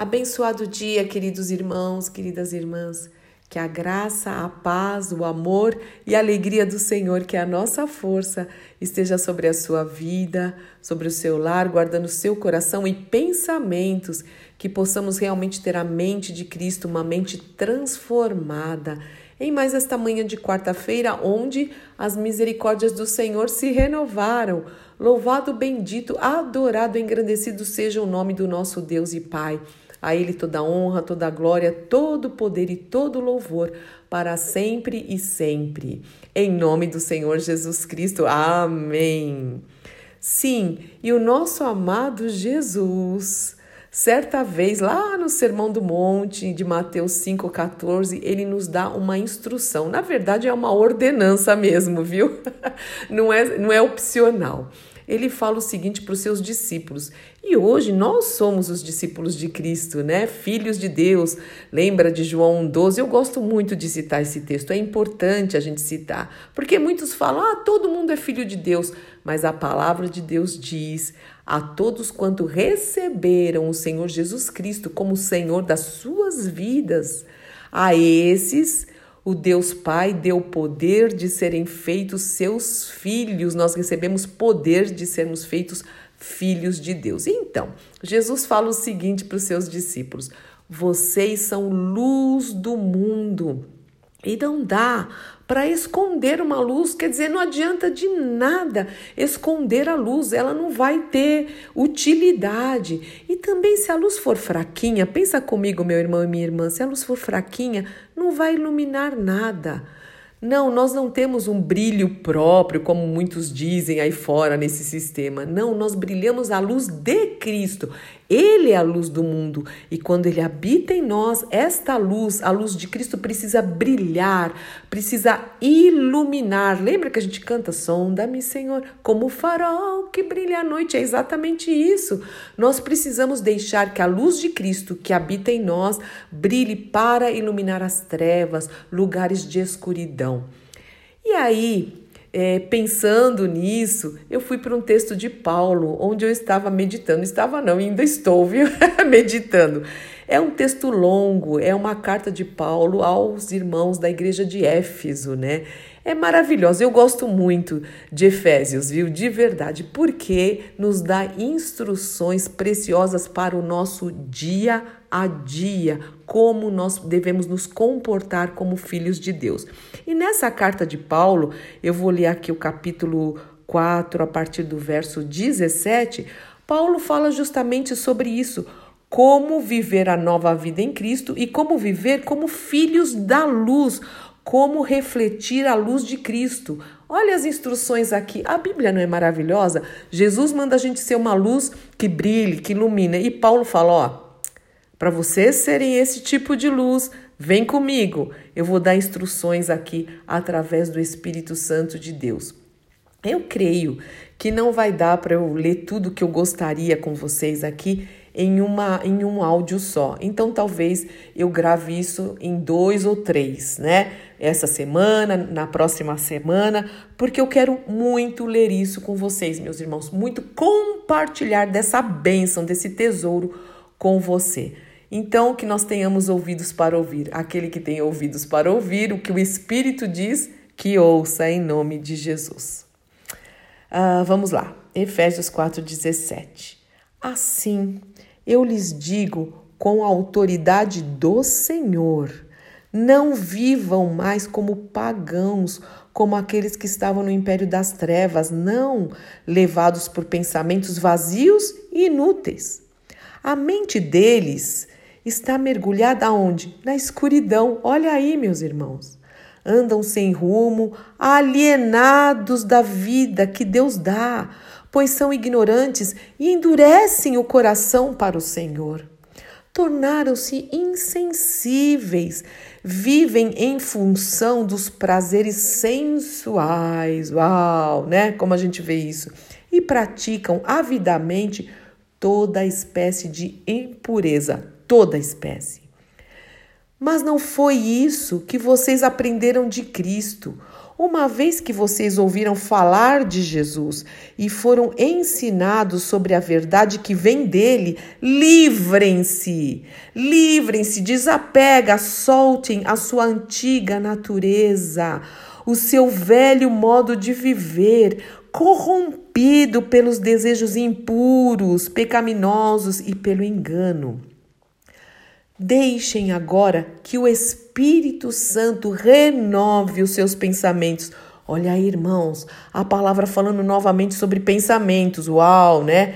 Abençoado dia, queridos irmãos, queridas irmãs. Que a graça, a paz, o amor e a alegria do Senhor, que é a nossa força, esteja sobre a sua vida, sobre o seu lar, guardando seu coração e pensamentos, que possamos realmente ter a mente de Cristo, uma mente transformada. Em mais esta manhã de quarta-feira, onde as misericórdias do Senhor se renovaram. Louvado, bendito, adorado, engrandecido seja o nome do nosso Deus e Pai. A Ele toda honra, toda glória, todo poder e todo louvor para sempre e sempre. Em nome do Senhor Jesus Cristo. Amém. Sim, e o nosso amado Jesus. Certa vez, lá no Sermão do Monte de Mateus 5,14, ele nos dá uma instrução. Na verdade, é uma ordenança mesmo, viu? Não é, não é opcional ele fala o seguinte para os seus discípulos. E hoje nós somos os discípulos de Cristo, né? Filhos de Deus. Lembra de João 12? Eu gosto muito de citar esse texto. É importante a gente citar, porque muitos falam: "Ah, todo mundo é filho de Deus", mas a palavra de Deus diz: "A todos quanto receberam o Senhor Jesus Cristo como Senhor das suas vidas, a esses o Deus Pai deu poder de serem feitos seus filhos, nós recebemos poder de sermos feitos filhos de Deus. Então, Jesus fala o seguinte para os seus discípulos: vocês são luz do mundo. E não dá para esconder uma luz, quer dizer, não adianta de nada esconder a luz, ela não vai ter utilidade. E também, se a luz for fraquinha, pensa comigo, meu irmão e minha irmã, se a luz for fraquinha, não vai iluminar nada. Não, nós não temos um brilho próprio, como muitos dizem aí fora nesse sistema. Não, nós brilhamos a luz de Cristo. Ele é a luz do mundo e quando ele habita em nós, esta luz, a luz de Cristo, precisa brilhar, precisa iluminar. Lembra que a gente canta Sonda-me, Senhor, como o farol que brilha à noite? É exatamente isso. Nós precisamos deixar que a luz de Cristo que habita em nós brilhe para iluminar as trevas, lugares de escuridão. E aí, é, pensando nisso, eu fui para um texto de Paulo, onde eu estava meditando. Estava não, ainda estou, viu? meditando. É um texto longo, é uma carta de Paulo aos irmãos da igreja de Éfeso, né? É maravilhosa. Eu gosto muito de Efésios, viu? De verdade, porque nos dá instruções preciosas para o nosso dia a dia, como nós devemos nos comportar como filhos de Deus. E nessa carta de Paulo, eu vou ler aqui o capítulo 4, a partir do verso 17. Paulo fala justamente sobre isso como viver a nova vida em Cristo e como viver como filhos da luz, como refletir a luz de Cristo. Olha as instruções aqui. A Bíblia não é maravilhosa? Jesus manda a gente ser uma luz que brilhe, que ilumina. E Paulo fala, ó, para vocês serem esse tipo de luz, vem comigo. Eu vou dar instruções aqui através do Espírito Santo de Deus. Eu creio que não vai dar para eu ler tudo que eu gostaria com vocês aqui em, uma, em um áudio só. Então, talvez eu grave isso em dois ou três, né? Essa semana, na próxima semana, porque eu quero muito ler isso com vocês, meus irmãos, muito compartilhar dessa bênção, desse tesouro com você. Então, que nós tenhamos ouvidos para ouvir. Aquele que tem ouvidos para ouvir, o que o Espírito diz, que ouça em nome de Jesus. Uh, vamos lá, Efésios 4,17. Assim, eu lhes digo com a autoridade do Senhor: não vivam mais como pagãos, como aqueles que estavam no império das trevas, não levados por pensamentos vazios e inúteis. A mente deles está mergulhada aonde? Na escuridão. Olha aí, meus irmãos. Andam sem rumo, alienados da vida que Deus dá pois são ignorantes e endurecem o coração para o Senhor. Tornaram-se insensíveis, vivem em função dos prazeres sensuais, uau, né? Como a gente vê isso, e praticam avidamente toda espécie de impureza, toda espécie. Mas não foi isso que vocês aprenderam de Cristo. Uma vez que vocês ouviram falar de Jesus e foram ensinados sobre a verdade que vem dele, livrem-se, livrem-se, desapega, soltem a sua antiga natureza, o seu velho modo de viver, corrompido pelos desejos impuros, pecaminosos e pelo engano. Deixem agora que o Espírito Santo renove os seus pensamentos. Olha aí, irmãos, a palavra falando novamente sobre pensamentos, uau, né?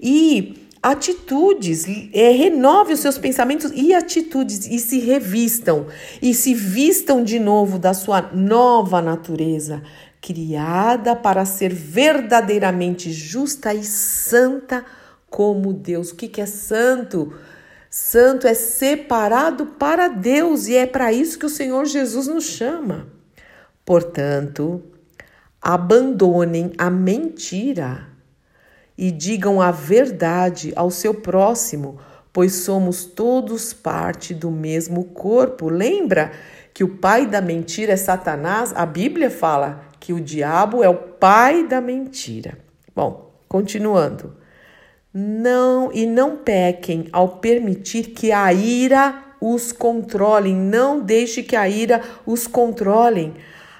E atitudes, é, renove os seus pensamentos e atitudes e se revistam e se vistam de novo da sua nova natureza, criada para ser verdadeiramente justa e santa como Deus. O que, que é santo? Santo é separado para Deus e é para isso que o Senhor Jesus nos chama. Portanto, abandonem a mentira e digam a verdade ao seu próximo, pois somos todos parte do mesmo corpo. Lembra que o pai da mentira é Satanás? A Bíblia fala que o diabo é o pai da mentira. Bom, continuando. Não e não pequem ao permitir que a ira os controlem. Não deixe que a ira os controlem.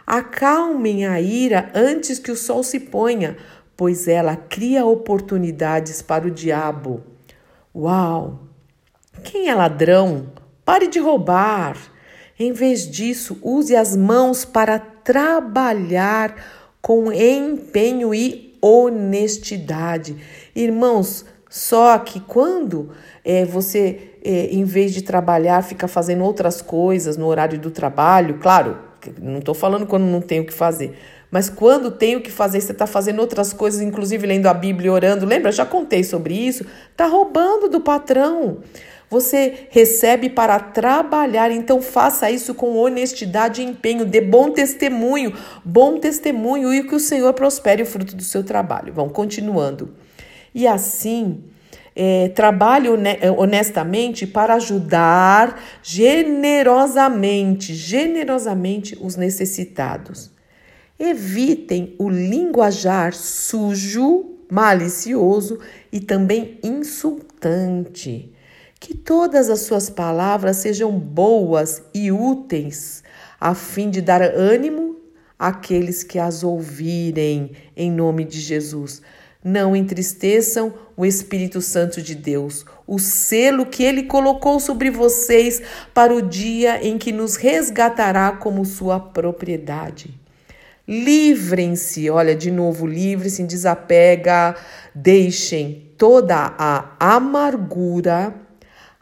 Acalmem a ira antes que o sol se ponha, pois ela cria oportunidades para o diabo. Uau! Quem é ladrão? Pare de roubar. Em vez disso, use as mãos para trabalhar com empenho e honestidade. Irmãos, só que quando é, você, é, em vez de trabalhar, fica fazendo outras coisas no horário do trabalho, claro, não estou falando quando não tem o que fazer, mas quando tem o que fazer, você está fazendo outras coisas, inclusive lendo a Bíblia, orando, lembra? Já contei sobre isso. Está roubando do patrão. Você recebe para trabalhar, então faça isso com honestidade e empenho, dê bom testemunho, bom testemunho e que o Senhor prospere o fruto do seu trabalho. Vamos continuando. E assim, é, trabalhe honestamente para ajudar generosamente, generosamente os necessitados. Evitem o linguajar sujo, malicioso e também insultante. Que todas as suas palavras sejam boas e úteis, a fim de dar ânimo àqueles que as ouvirem, em nome de Jesus. Não entristeçam o Espírito Santo de Deus, o selo que ele colocou sobre vocês para o dia em que nos resgatará como sua propriedade. Livrem-se, olha, de novo, livrem-se, desapega, deixem toda a amargura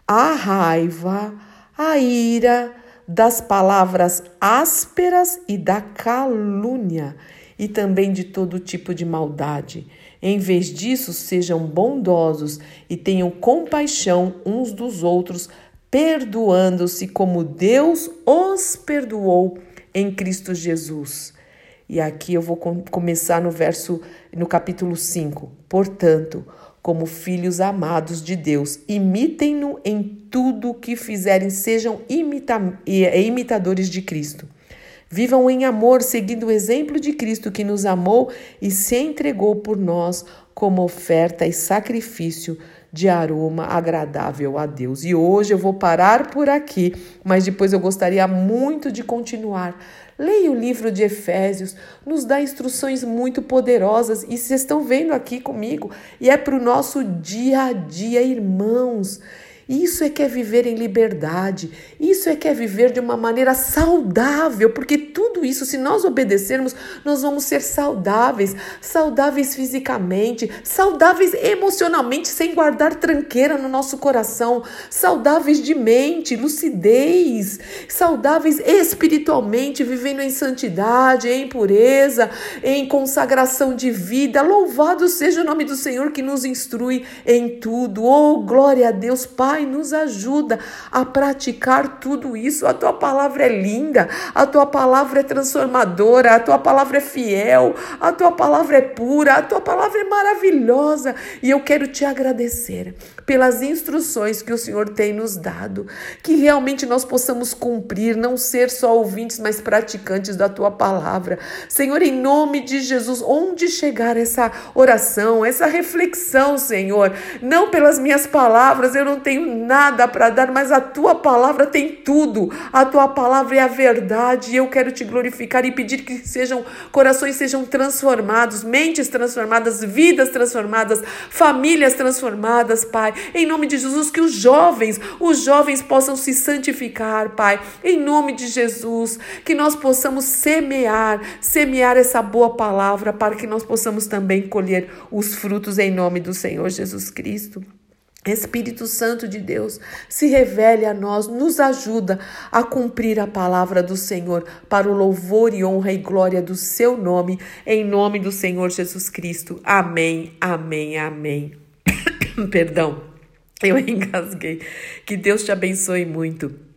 a raiva, a ira, das palavras ásperas e da calúnia, e também de todo tipo de maldade. Em vez disso, sejam bondosos e tenham compaixão uns dos outros, perdoando-se como Deus os perdoou em Cristo Jesus. E aqui eu vou começar no verso no capítulo 5. Portanto, como filhos amados de Deus. Imitem-no em tudo o que fizerem, sejam imita imitadores de Cristo. Vivam em amor, seguindo o exemplo de Cristo que nos amou e se entregou por nós como oferta e sacrifício de aroma agradável a Deus. E hoje eu vou parar por aqui, mas depois eu gostaria muito de continuar Leia o livro de Efésios, nos dá instruções muito poderosas e vocês estão vendo aqui comigo, e é para o nosso dia a dia, irmãos. Isso é que é viver em liberdade, isso é que é viver de uma maneira saudável, porque tudo isso, se nós obedecermos, nós vamos ser saudáveis, saudáveis fisicamente, saudáveis emocionalmente, sem guardar tranqueira no nosso coração, saudáveis de mente, lucidez, saudáveis espiritualmente, vivendo em santidade, em pureza, em consagração de vida. Louvado seja o nome do Senhor que nos instrui em tudo. Oh, glória a Deus, Pai Pai, nos ajuda a praticar tudo isso. A tua palavra é linda, a tua palavra é transformadora, a tua palavra é fiel, a tua palavra é pura, a tua palavra é maravilhosa. E eu quero te agradecer pelas instruções que o Senhor tem nos dado, que realmente nós possamos cumprir, não ser só ouvintes, mas praticantes da tua palavra. Senhor, em nome de Jesus, onde chegar essa oração, essa reflexão, Senhor, não pelas minhas palavras, eu não nada para dar, mas a tua palavra tem tudo. A tua palavra é a verdade. E eu quero te glorificar e pedir que sejam corações sejam transformados, mentes transformadas, vidas transformadas, famílias transformadas, Pai. Em nome de Jesus, que os jovens, os jovens possam se santificar, Pai. Em nome de Jesus, que nós possamos semear, semear essa boa palavra para que nós possamos também colher os frutos em nome do Senhor Jesus Cristo. Espírito Santo de Deus, se revele a nós, nos ajuda a cumprir a palavra do Senhor para o louvor e honra e glória do seu nome, em nome do Senhor Jesus Cristo. Amém, amém, amém. Perdão, eu engasguei. Que Deus te abençoe muito.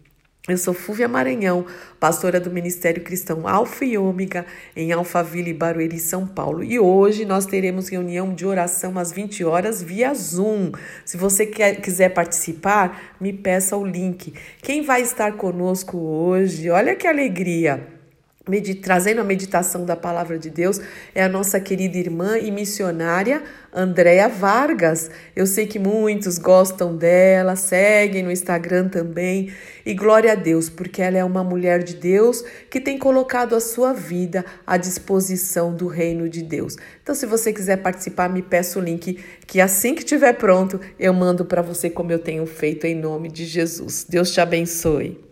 Eu sou Fúvia Maranhão, pastora do Ministério Cristão Alfa e Ômega, em Alphaville, Barueri, São Paulo. E hoje nós teremos reunião de oração às 20 horas via Zoom. Se você quer, quiser participar, me peça o link. Quem vai estar conosco hoje? Olha que alegria! Trazendo a meditação da palavra de Deus é a nossa querida irmã e missionária Andréa Vargas. Eu sei que muitos gostam dela, seguem no Instagram também. E glória a Deus, porque ela é uma mulher de Deus que tem colocado a sua vida à disposição do reino de Deus. Então, se você quiser participar, me peça o link que assim que estiver pronto, eu mando para você como eu tenho feito em nome de Jesus. Deus te abençoe.